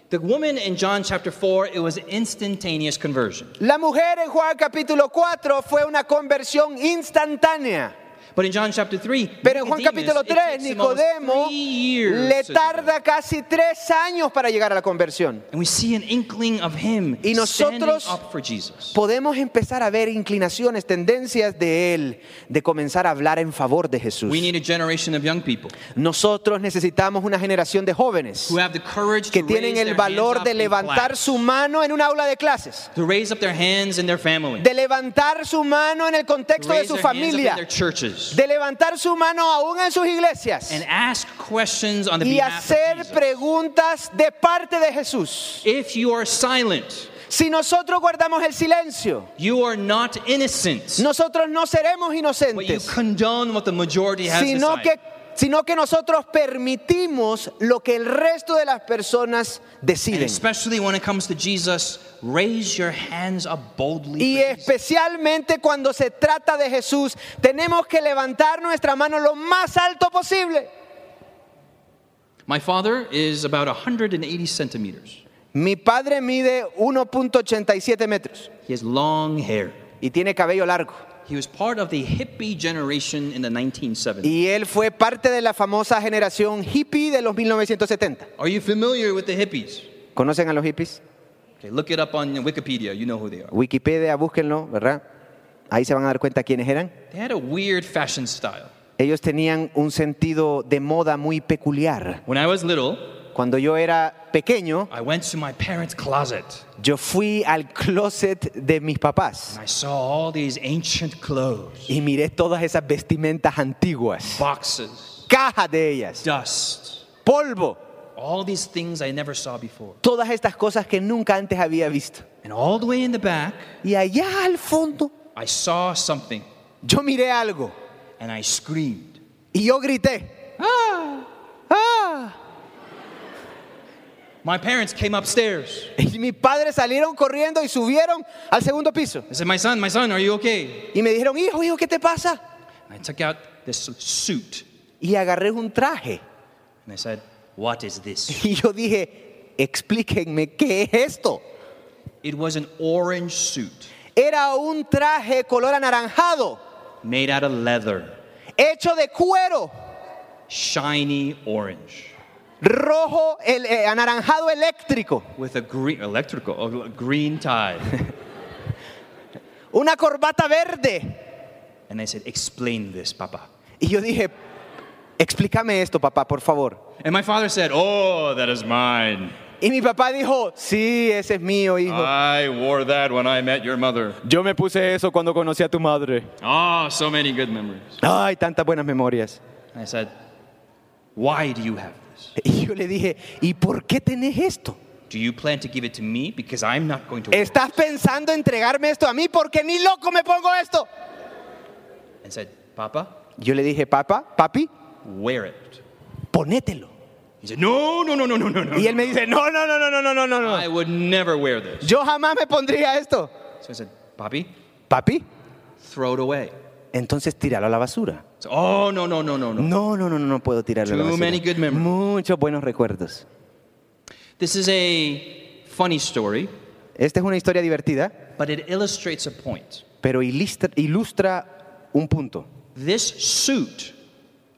The woman in John chapter 4, it was instantaneous conversion. La mujer en Juan capítulo 4 fue una conversión instantánea. But in John chapter 3, Pero en Juan capítulo it 3, takes him almost Nicodemo le tarda casi tres años para llegar a la conversión. And we see an inkling of him Y nosotros up for Jesus. podemos empezar a ver inclinaciones, tendencias de él, de comenzar a hablar en favor de Jesús. We need a generation of young people Nosotros necesitamos una generación de jóvenes who have the courage que to tienen el valor de levantar su mano en un aula de clases, to raise up their hands in their family, de levantar su mano en el to contexto de su their hands up in familia, their churches, de levantar su mano aún en sus iglesias and ask questions on the y behalf of hacer Jesus. preguntas de parte de Jesús. If you are silent, Si nosotros guardamos el silencio, you are not innocent, nosotros no seremos but you inocentes, condone what the majority has sino decided. que, sino que nosotros permitimos lo que el resto de las personas deciden. especially when it comes to Jesus, raise your hands up boldly. Y especialmente cuando se trata de Jesús, tenemos que levantar nuestra mano lo más alto posible. My father is about 180 centimeters. Mi padre mide 1.87 metros He has long hair. y tiene cabello largo. He was part of the hippie generation in the 1970s. Y él fue parte de la famosa generación hippie de los 1970. Are you familiar with the hippies? ¿Conocen a los hippies? Okay, look it up on Wikipedia. You know who they are. Wikipedia, búsquenlo, ¿verdad? Ahí se van a dar cuenta quiénes eran. They had a weird fashion style. Ellos tenían un sentido de moda muy peculiar. When I was little, Cuando yo era pequeño, I went to my parents' closet yo fui al closet de mis papás and I saw all these ancient clothes, y miré todas esas vestimentas antiguas, boxes, cajas de ellas, dust, polvo, all these things I never saw before. todas estas cosas que nunca antes había visto. And all the way in the back, Y allá al fondo, I saw something yo miré algo and I screamed. y yo grité. ¡Ah! ¡Ah! My parents came upstairs. Y mis padres salieron corriendo y subieron al segundo piso. I said, My son, my son, are you okay? Y me dijeron, hijo, hijo, ¿qué te pasa? I took out this suit Y agarré un traje and I said, What is this? Y yo dije, explíquenme qué es esto. It was an orange suit Era un traje color anaranjado, made out of leather, hecho de cuero, shiny orange, rojo, el, eh, anaranjado eléctrico, with a green electrical a green tie. una corbata verde. and I said, "Explain this, Papa." Y yo dije, explícame esto, papá, por favor. And my father said, "Oh, that is mine. Y mi papá dijo, sí, ese es mío, hijo. I wore that when I met your mother." Yo me puse eso cuando conocí a tu madre. Oh, so many good memories. Ay, tantas buenas memorias. I said, "Why do you have this? Y yo le dije, ¿y por qué tenés esto? Do you plan to give it to me because I'm not going to wear it?" ¿Estás pensando entregarme esto a mí? Porque ni loco me pongo esto. And said, "Papa, Yo le dije, papá, papi, wear it." ponételo. He said, "No, no, no, no, no, no, no." Y él me dice, no, no, no, no, no, no, no, no. I would never wear this. Yo jamás me pondría esto. So I said, Papi, Papi, throw it away. Entonces tíralo a la basura. Oh, no, no, no, no, no. No, no, no, no, no puedo tirarlo a la Too basura. many good memories. Muchos buenos recuerdos. This is a funny story, Esta es una historia divertida, but it illustrates a point. pero ilustra, ilustra un punto. This suit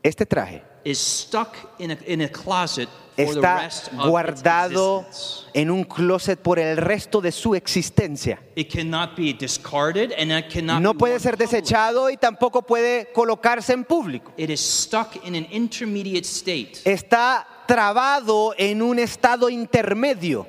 Este traje is stuck in a, in a closet está guardado en un closet por el resto de su existencia. No puede ser desechado y tampoco puede colocarse en público. Está trabado en un estado intermedio.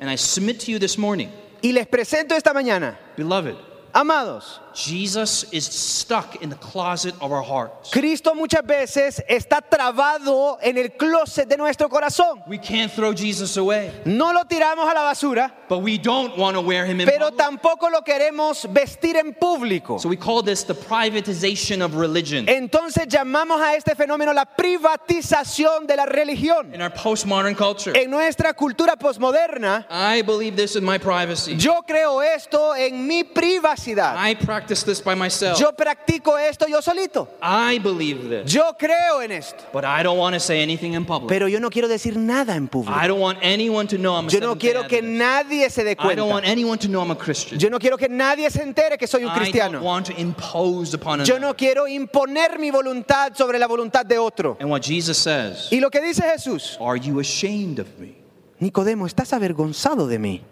Y les presento esta mañana, Beloved, amados, Jesus is stuck in the closet of our hearts. Cristo muchas veces está trabado en el closet de nuestro corazón. We can't throw Jesus away, No lo tiramos a la basura, but we don't want to wear him in pero public. tampoco lo queremos vestir en público. So we call this the privatization of religion. Entonces llamamos a este fenómeno la privatización de la religión. In our postmodern culture, En nuestra cultura posmoderna, I believe this in my privacy. yo creo esto en mi privacidad. I practice this by myself. Yo practico esto yo solito. I believe this. Yo creo en esto. But I don't want to say anything in public. Pero yo no quiero decir nada en público. I don't want anyone to know I'm a Yo no quiero que nadie se dé I don't want cuenta. anyone to know I'm a Christian. Yo no quiero que nadie se entere que soy un I don't cristiano. want to impose upon Yo no quiero imponer mi voluntad sobre la voluntad de otro. And what Jesus says, Y lo que dice Jesús, are you ashamed of me? Nicodemo, estás avergonzado de mí.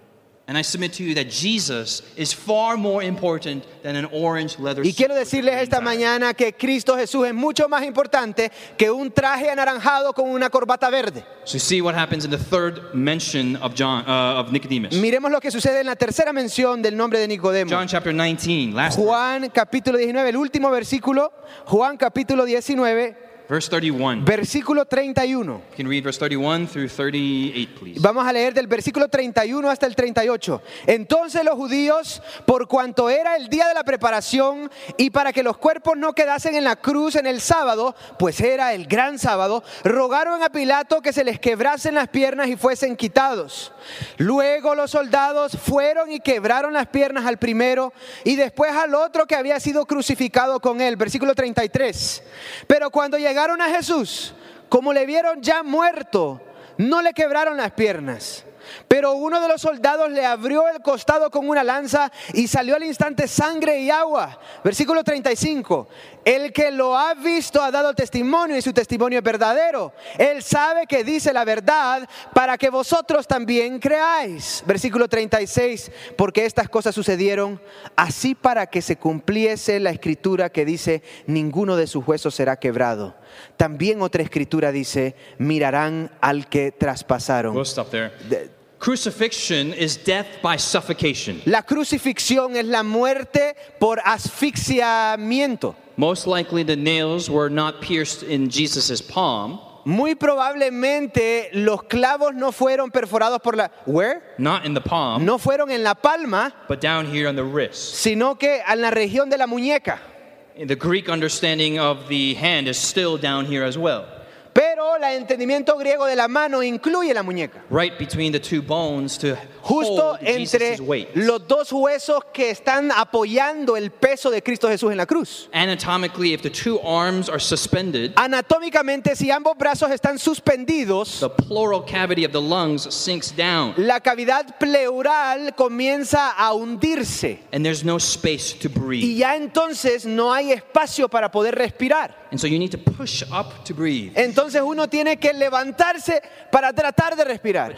And I submit to you that Jesus is far more important than an orange leather Y quiero decirles esta mañana que Cristo Jesús es mucho más importante que un traje anaranjado con una corbata verde. So see what happens in the third mention of John uh, of Nicodemus. Miremos lo que sucede en la tercera mención del nombre de Nicodemo. John chapter 19, last Juan capítulo 19, el último versículo, Juan capítulo 19, verse 31. versículo 31. You can read verse 31 through 38, please. Vamos a leer del versículo 31 hasta el 38. Entonces los judíos, por cuanto era el día de la preparación y para que los cuerpos no quedasen en la cruz en el sábado, pues era el gran sábado, rogaron a Pilato que se les quebrasen las piernas y fuesen quitados. Luego los soldados fueron y quebraron las piernas al primero y después al otro que había sido crucificado con él. Versículo 33. Pero cuando llegaron a Jesús, como le vieron ya muerto, no le quebraron las piernas. Pero uno de los soldados le abrió el costado con una lanza y salió al instante sangre y agua. Versículo 35. El que lo ha visto ha dado testimonio y su testimonio es verdadero. Él sabe que dice la verdad para que vosotros también creáis. Versículo 36. Porque estas cosas sucedieron así para que se cumpliese la escritura que dice, ninguno de sus huesos será quebrado. También otra escritura dice, mirarán al que traspasaron. We'll stop there. Crucifixion is death by suffocation. La crucifixión es la muerte por asfixiamiento. Most likely the nails were not pierced in Jesus' palm, Muy probablemente los clavos no fueron perforados por la where? not in the palm, No fueron en la palma, but down here on the wrist. sino que en la región de la muñeca. The Greek understanding of the hand is still down here as well. Pero cola, entendimiento griego de la mano, incluye la muñeca. right between the two bones to Justo hold entre weight. los dos huesos que están apoyando el peso de Cristo Jesús en la cruz. Anatomically, if the two arms are suspended, Anatómicamente, si ambos brazos están suspendidos, the pleural cavity of the lungs sinks down, la cavidad pleural comienza a hundirse and there's no space to breathe. y ya entonces no hay espacio para poder respirar. And so you need to push up to breathe. Entonces uno tiene que levantarse para tratar de respirar.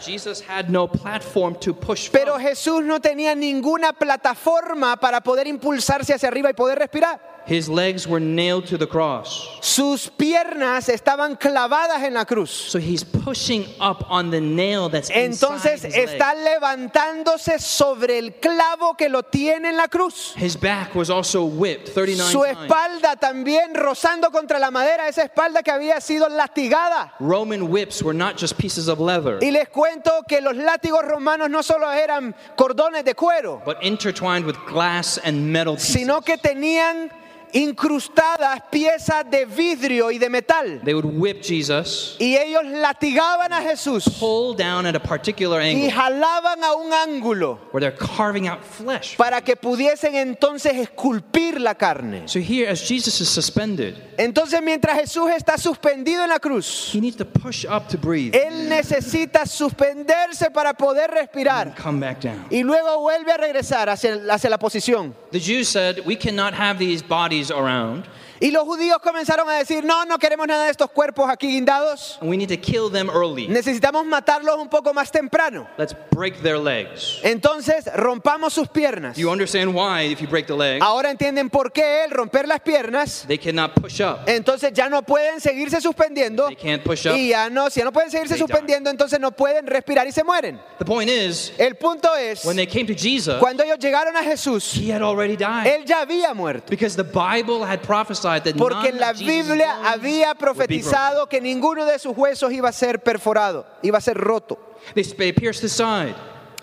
Pero. Jesús no tenía ninguna plataforma para poder impulsarse hacia arriba y poder respirar. His legs were nailed to the cross. Sus piernas estaban clavadas en la cruz. So he's pushing up on the nail that's Entonces inside his está leg. levantándose sobre el clavo que lo tiene en la cruz. His back was also whipped 39 Su times. espalda también rozando contra la madera, esa espalda que había sido lastigada. Roman whips were not just pieces of leather, Y les cuento que los látigos romanos no solo eran cordones de cuero, but intertwined with glass and metal pieces. sino que tenían incrustadas piezas de vidrio y de metal. They would whip Jesus, Y ellos latigaban a Jesús pull down at a particular y angle jalaban a un ángulo where they're carving out flesh. para que pudiesen entonces esculpir la carne. So here, as Jesus is suspended, Entonces mientras Jesús está suspendido en la cruz, he needs to push up to breathe Él necesita suspenderse para poder respirar and come back down. y luego vuelve a regresar hacia, hacia la posición. The Jews said, We cannot have these bodies around, Y los judíos comenzaron a decir, no, no queremos nada de estos cuerpos aquí guindados. and we need to kill them early. Necesitamos matarlos un poco más temprano. Let's break their legs. Entonces rompamos sus piernas. You understand why, if you break the leg, Ahora entienden por qué el romper las piernas. they cannot push up. Entonces ya no pueden seguirse suspendiendo. They can't push up. Y ya no, si ya no pueden seguirse They die. suspendiendo, entonces no pueden respirar y se mueren. The point is, El punto es, when they came to Jesus, cuando ellos llegaron a Jesús, he had already died. él ya había muerto. Because the Bible had prophesied Porque la Biblia había profetizado que ninguno de sus huesos iba a ser perforado, iba a ser roto.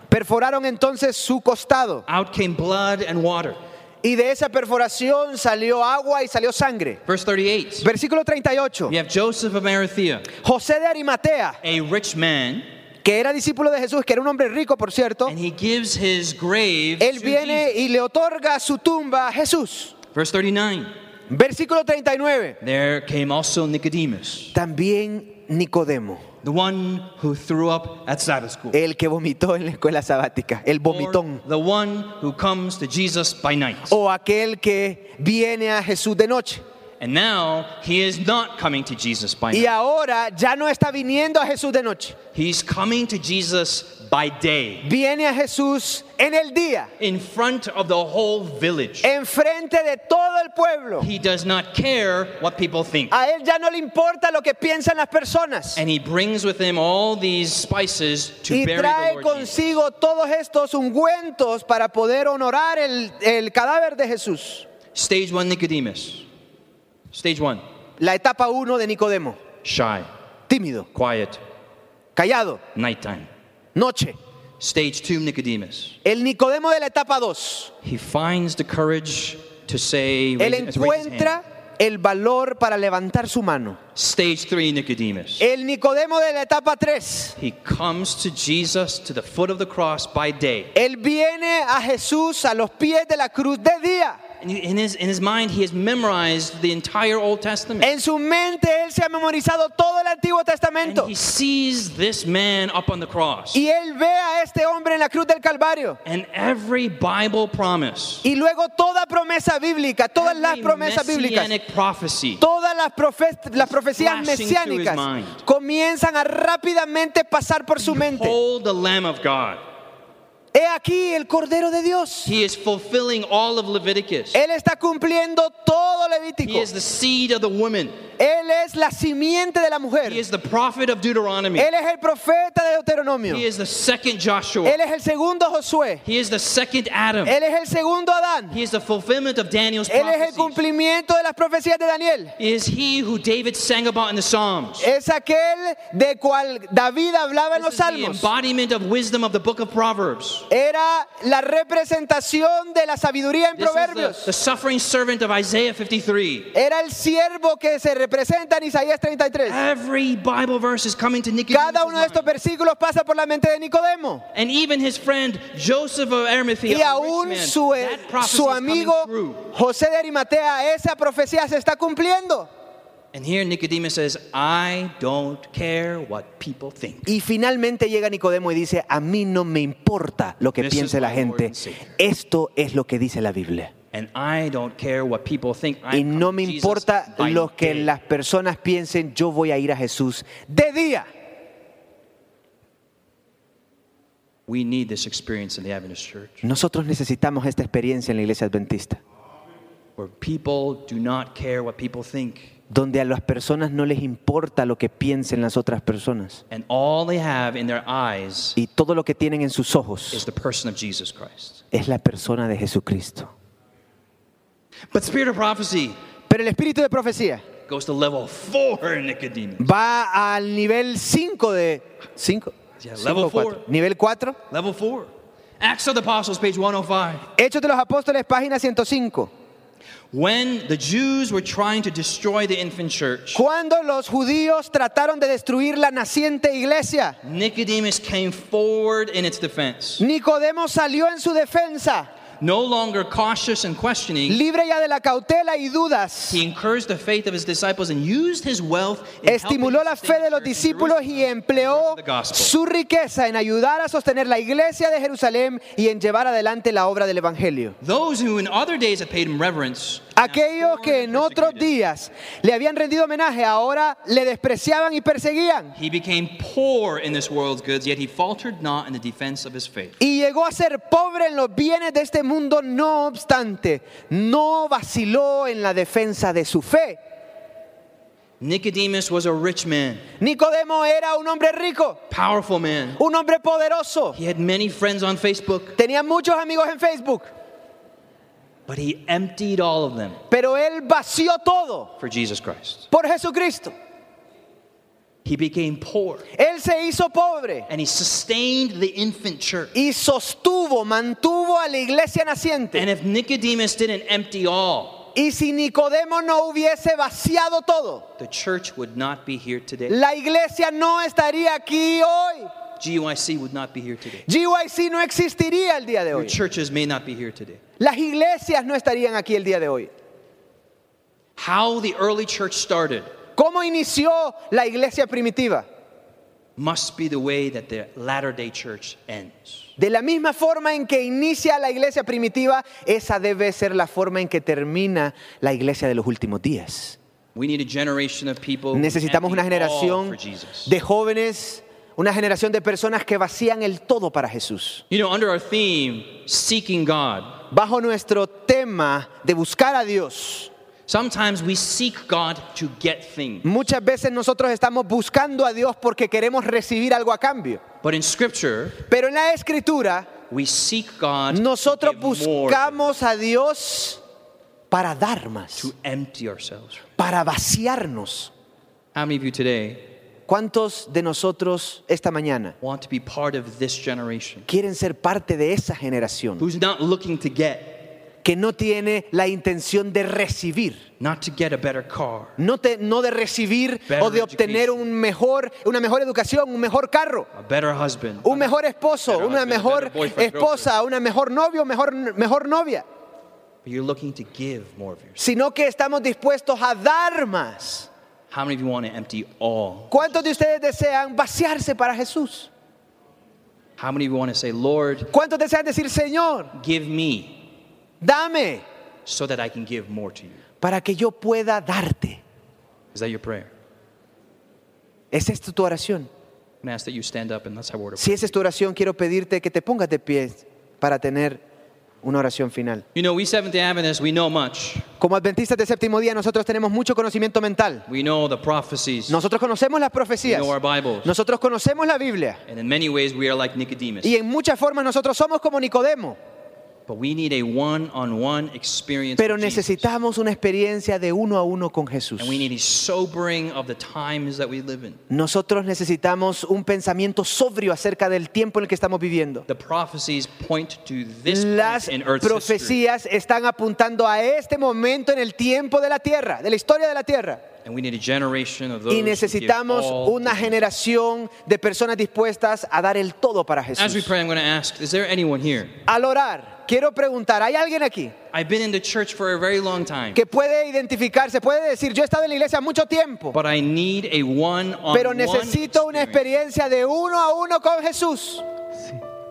Perforaron entonces su costado Out came blood and water. y de esa perforación salió agua y salió sangre. Verse 38. Versículo 38. We have Joseph of Arimathea, José de Arimatea, a rich man, que era discípulo de Jesús, que era un hombre rico, por cierto, and he gives his grave él to viene Jesus. y le otorga su tumba a Jesús. Verse 39. Versículo 39. There came also Nicodemus, También Nicodemo, the one who threw up at Sabbath school. el que vomitó en la escuela sabática, el vomitón. the one who comes to Jesus by night. O aquel que viene a Jesús de noche. And now he is not coming to Jesus by Y night. ahora ya no está viniendo a Jesús de noche. He's coming to Jesus by day, Viene a Jesús en el día, in front of the whole village. enfrente de todo el pueblo. He does not care what people think. A él ya no le importa lo que piensan las personas. And he brings with him all these spices to Y bury the trae Lord Jesus. consigo todos estos ungüentos para poder honorar el, el cadáver de Jesús. Stage one, Nicodemus. Stage one, La etapa 1 de Nicodemo. shy, Tímido, quiet, callado, nighttime. Noche. Stage two, Nicodemus. El Nicodemo de la etapa 2. He finds the courage to say, Él encuentra el valor para levantar su mano. Stage three, Nicodemus. El Nicodemo de la etapa 3. He comes to Jesus to the foot of the cross by day. Él viene a Jesús a los pies de la cruz de día. And in his, in his mind, he has memorized the entire Old Testament. En su mente él se ha memorizado todo el Antiguo And Testamento. he sees this man up on the cross. Y él ve a este hombre en la cruz del Calvario. And every Bible promise, Y luego toda promesa bíblica, todas las promesas bíblicas, messianic prophecy, todas las, profe- las profecías mesiánicas comienzan a rápidamente pasar por su mente. behold the Lamb of God. He aquí el Cordero de Dios. He is fulfilling all of Leviticus. Él está cumpliendo todo He Levítico. is the seed of the woman. Él es la simiente de la mujer. He is the prophet of Deuteronomy. Él es el profeta de Deuteronomio. He is the second Joshua. Él es el segundo Josué. He is the second Adam. Él es el segundo Adán. He is the fulfillment of Daniel's Él es el cumplimiento de las profecías de Daniel. He is he who David sang about in the Psalms. Es aquel de cual David hablaba en los is the salmos. embodiment of wisdom of the book of Proverbs. Era la representación de la sabiduría en This is Proverbios. the, the suffering servant of Isaiah 53. Era el siervo que se representan Isaías 33. Every Bible verse is coming to Nicodemus. Cada uno de estos versículos pasa por la mente de Nicodemo. And even his friend Joseph of Arimathea, Y aún man, su, coming amigo. José de Arimatea, esa profecía se está cumpliendo. And here Nicodemus says, I don't care what people think. Y finalmente llega Nicodemo y dice, a mí no me importa lo que This piense la gente. Esto es lo que dice la Biblia. And I don't care what people think. Y no me importa lo que day. las personas piensen, yo voy a ir a Jesús de día. We need this experience in the Adventist church Nosotros necesitamos esta experiencia en la iglesia adventista, where people do not care what people think. Donde a las personas no les importa lo que piensen las otras personas. And all they have in their eyes Y todo lo que tienen en sus is ojos the person of Jesus Christ. es la persona de Jesucristo. But spirit of prophecy Pero el espíritu de profecía goes to level four in Nicodemus. va al nivel 5 de... 5. Yeah, level four. Nivel 4. Level four. Acts of the Apostles, page 105. Hechos de los Apóstoles, página 105. When the Jews were trying to destroy the infant church, Cuando los judíos trataron de destruir la naciente iglesia, Nicodemus came forward in its defense. Nicodemo salió en su defensa, No longer cautious and questioning, libre ya de la cautela y dudas. he encouraged the faith of his disciples and used his wealth in Estimuló la fe de los discípulos y empleó the gospel. su riqueza en ayudar a sostener la iglesia de Jerusalén y en llevar adelante la obra del Evangelio. Those who in other days had paid him reverence, Aquellos que en otros días le habían rendido homenaje, ahora le despreciaban y perseguían. he became poor in this world's goods, yet he faltered not in the defense of his faith. Y llegó a ser pobre en los bienes de este mundo, no obstante, no vaciló en la defensa de su fe. Nicodemus was a rich man, Nicodemo era un hombre rico, powerful man. un hombre poderoso. He had many friends on Facebook, Tenía muchos amigos en Facebook, but he emptied all of them pero él vació todo for Jesus Christ. por Jesucristo. He became poor Él se hizo pobre and he sustained the infant church. y sostuvo, mantuvo a la iglesia naciente. And if Nicodemus didn't empty all, Y si Nicodemo no hubiese vaciado todo, the church would not be here today. la iglesia no estaría aquí hoy. GYC would not be here today. GYC no existiría el día de Your hoy. churches may not be here today. Las iglesias no estarían aquí el día de hoy. How the early church started ¿Cómo inició la iglesia primitiva? must be the way that the latter day church ends. De la misma forma en que inicia la iglesia primitiva, esa debe ser la forma en que termina la iglesia de los últimos días. We need a generation of people who Necesitamos una empty all generación for Jesus. de jóvenes, una generación de personas que vacían el todo para Jesús. You know, under our theme, seeking God, Bajo nuestro tema de buscar a Dios, sometimes we seek God to get things. muchas veces nosotros estamos buscando a Dios porque queremos recibir algo a cambio. But in Scripture, Pero en la escritura, we seek God nosotros to give more, buscamos a Dios para dar más, to empty ourselves. para vaciarnos. How many of you today ¿Cuántos de nosotros esta mañana want to be part of this generation quieren ser parte de esa generación who's not looking to get, que no tiene la intención de recibir? not to get a better car, No, te- no de recibir Better o de obtener un mejor, una mejor educación, un mejor carro, a better husband, un mejor esposo, Better una husband, mejor esposa, una mejor novio, mejor, mejor novia, but you're looking to give more of yourself. sino que estamos dispuestos a dar más. How many of you want to empty all? ¿Cuántos de ustedes desean vaciarse para Jesús? How many of you want to say, Lord, ¿Cuántos desean decir, Señor, give me dame so that I can give more to you? para que yo pueda darte? Is that your prayer? ¿Es esta tu oración? I'm going to ask that you stand up and let's have a word of Si esa es tu oración, quiero pedirte que te pongas de pie para tener una oración final. You know, we Seventh day Adventists, we know much. Como adventistas de séptimo día, nosotros tenemos mucho conocimiento mental. We know the prophecies. Nosotros conocemos las We profecías. know our Bibles. Nosotros conocemos la Biblia. And in many ways, we are like Nicodemus. Y en muchas formas nosotros somos como Nicodemo. Pero necesitamos una experiencia de uno a uno con Jesús. And we need a sobering of the times that we live in. Nosotros necesitamos un pensamiento sobrio acerca del tiempo en el que estamos viviendo. The prophecies point to this Las point in Earth's history. profecías están apuntando a este momento en el tiempo de la tierra, de la historia de la tierra. And we need a generation of those Y necesitamos una generación de personas dispuestas a dar el todo para As we Jesús. pray, I'm going to ask, is there anyone here? Al orar, quiero preguntar, ¿hay alguien aquí I've been in the church for a very long time, que puede identificarse, puede decir, yo he estado en la iglesia mucho tiempo, but I need a one-on-one pero necesito una experience. experiencia de uno a uno con Jesús?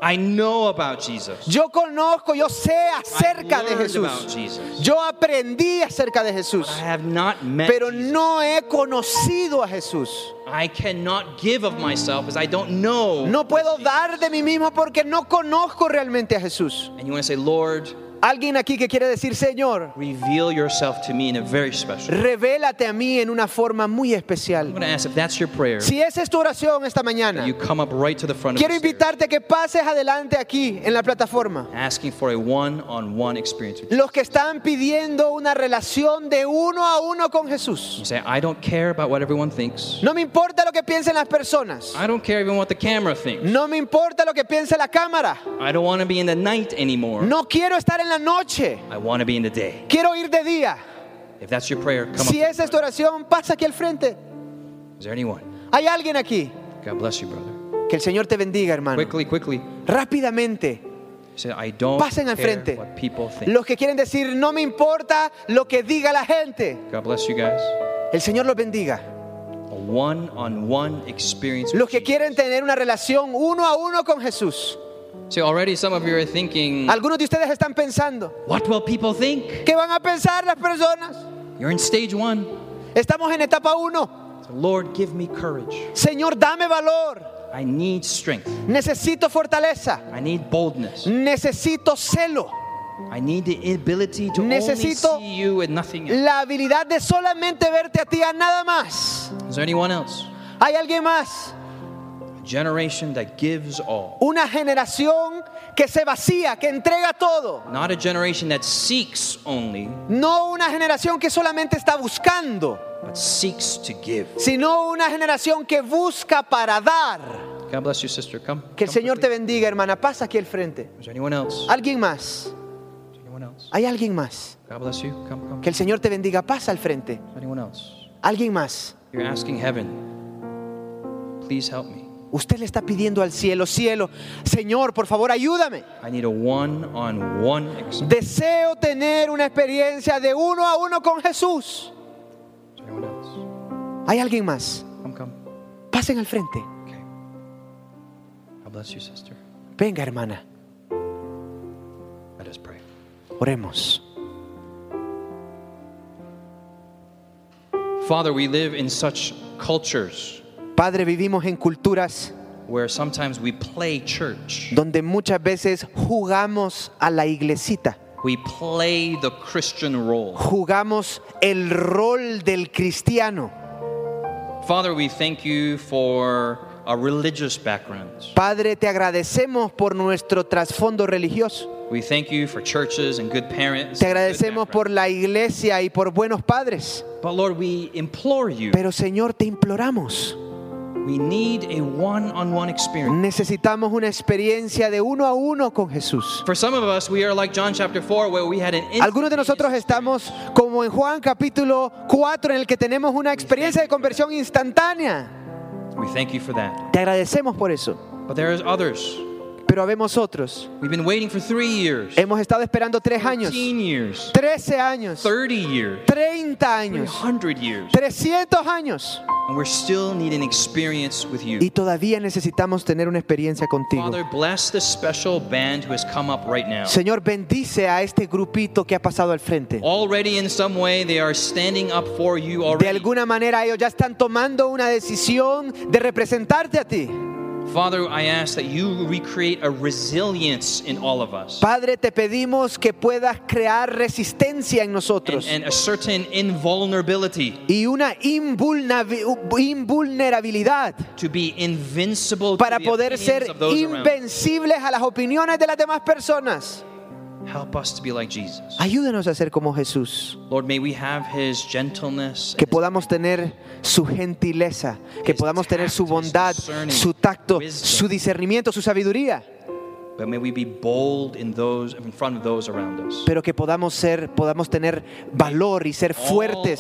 I know about Jesus. Yo conozco, yo sé acerca de Jesús. Jesus. Yo aprendí acerca de Jesús, I have not met pero Jesus. no he conocido a Jesús. I cannot give of myself as I don't know. No puedo dar de mí mismo porque no conozco realmente a Jesús. And you want to say, Lord, Alguien aquí que quiere decir, Señor, reveal yourself to me in a very special way. revélate a mí en una forma muy I'm especial. going to ask if that's your prayer, Si esa es tu oración esta mañana, you come up right to the front of quiero the stairs, invitarte a que pases adelante aquí en la plataforma. asking for a one-on-one experience with Los que están pidiendo una relación de uno a uno con Jesús. You say, I don't care about what everyone thinks. No me importa lo que piensen las personas. I don't care even what the camera thinks. No me importa lo que piense la cámara. I don't want to be in the night anymore. No quiero estar en la noche. I want to be in the day. Quiero ir de día. If that's your prayer, come Si up. esa es tu oración, pasa aquí al frente. Is there anyone? Hay alguien aquí. God bless you, brother. Que el Señor te bendiga, hermano. Quickly, quickly. Rápidamente. Say, I don't Pasen al frente. what people think. Los que quieren decir, no me importa lo que diga la gente. God bless you guys. El Señor los bendiga. A one-on-one experience. with Los que quieren tener una relación uno a uno con Jesús. See, already some of you are thinking, Algunos de ustedes están pensando, what will people think? ¿qué van a pensar las personas? You're in stage one. Estamos en etapa uno. So, Lord, give me courage. Señor, dame valor. I need strength. Necesito fortaleza. I need boldness. Necesito celo. I need the ability to Necesito only see you and nothing else. La habilidad de solamente verte a ti a nada más. Is there anyone else? ¿Hay alguien más? Generation that gives all. Una generación que se vacía, que entrega todo. Not a generation that seeks only, No una generación que solamente está buscando, but seeks to give. sino una generación que busca para dar. God bless you, sister. Come. Que el come Señor te quickly. bendiga, hermana. Pasa aquí al frente. Is there anyone else? ¿Alguien más? Is there anyone else? ¿Hay alguien más? God bless you. Come, come. Que el Señor te bendiga. Pasa al frente. Is there anyone else? ¿Alguien más? You're asking heaven, please help me. Usted le está pidiendo al cielo, cielo, Señor, por favor, ayúdame. I need a one-on-one experience. Deseo tener una experiencia de uno a uno con Jesús. ¿Hay alguien más? Pasen al frente. Okay. God bless you, sister. Venga, hermana. Let us pray. Oremos. Father, we live in such cultures Padre, vivimos en culturas where sometimes we play church. donde muchas veces jugamos a la iglesita. We play the Christian role. Jugamos el rol del cristiano. Father, we thank you for a religious background. Padre, te agradecemos por nuestro trasfondo religioso. We thank you for churches and good parents. Te agradecemos por la iglesia y por buenos padres. But Lord, we implore you. Pero Señor, te imploramos. We need a one-on-one experience. Necesitamos una experiencia de uno a uno con Jesús. For some of us, we are like John chapter 4, where we had an Algunos de nosotros estamos como en Juan capítulo 4 en el que tenemos una experiencia de conversión instantánea. We thank you for that. Te agradecemos por eso. But there is others. Pero habemos otros. We've been waiting for three years, Hemos estado esperando tres años, 15 years, 13 años, 30 years, 30 años, 300 years, 300 años. and we're still needing experience with you. Y todavía necesitamos tener una experiencia contigo. Father, bless this special band who has come up right now. Señor, bendice a este grupito que ha pasado al frente. Already, in some way, they are standing up for you De already. alguna manera ellos ya están tomando una decisión de representarte a ti. Father, I ask that you recreate a resilience in all of us Padre, te pedimos que puedas crear resistencia en and, nosotros and a certain invulnerability y una invulnerabilidad to be invincible para to the poder ser those around. invencibles a las opiniones de las demás personas. Help us to be like Jesus. Ayúdanos a ser como Jesús. Lord, may we have his gentleness, Que podamos tener su gentileza, que podamos tener su bondad, su tacto, su discernimiento, su sabiduría. but may we be bold in those in front of those around us. Pero que podamos ser, podamos tener valor y ser fuertes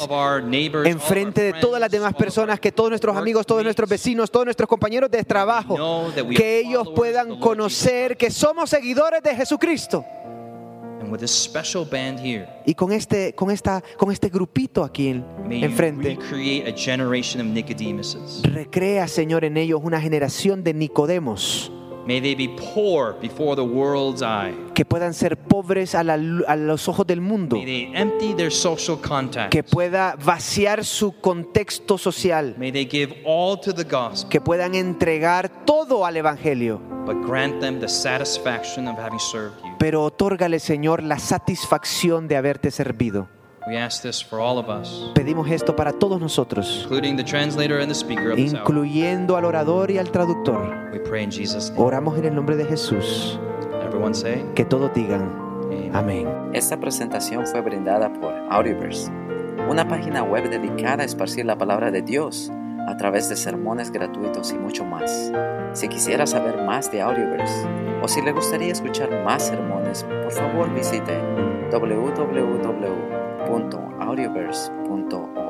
en frente de todas las demás personas, que todos nuestros amigos, todos nuestros vecinos, todos nuestros compañeros de trabajo, que ellos puedan conocer que somos seguidores de Jesucristo. And with this special band here, Y con este, con esta, con este grupito aquí en- enfrente, recreate a generation of Nicodemuses. recrea, Señor, en ellos una generación de Nicodemos, May they be poor before the world's eye. que puedan ser pobres a, la lu- a los ojos del mundo, May they empty their social contact. que pueda vaciar su contexto social, May they give all to the gospel, que puedan entregar todo al Evangelio. but grant them the satisfaction of having served you. pero otórgale, Señor, la satisfacción de haberte servido. We ask this for all of us, Pedimos esto para todos nosotros, including the translator and the speaker of this hour. incluyendo al orador y al traductor. We pray in Jesus' name. Oramos en el nombre de Jesús. Everyone say, Que todos digan, Amen. amén. Esta presentación fue brindada por Audioverse, una página web dedicada a esparcir la palabra de Dios a través de sermones gratuitos y mucho más. Si quisiera saber más de Audioverse o si le gustaría escuchar más sermones, por favor visite www.audioverse.org.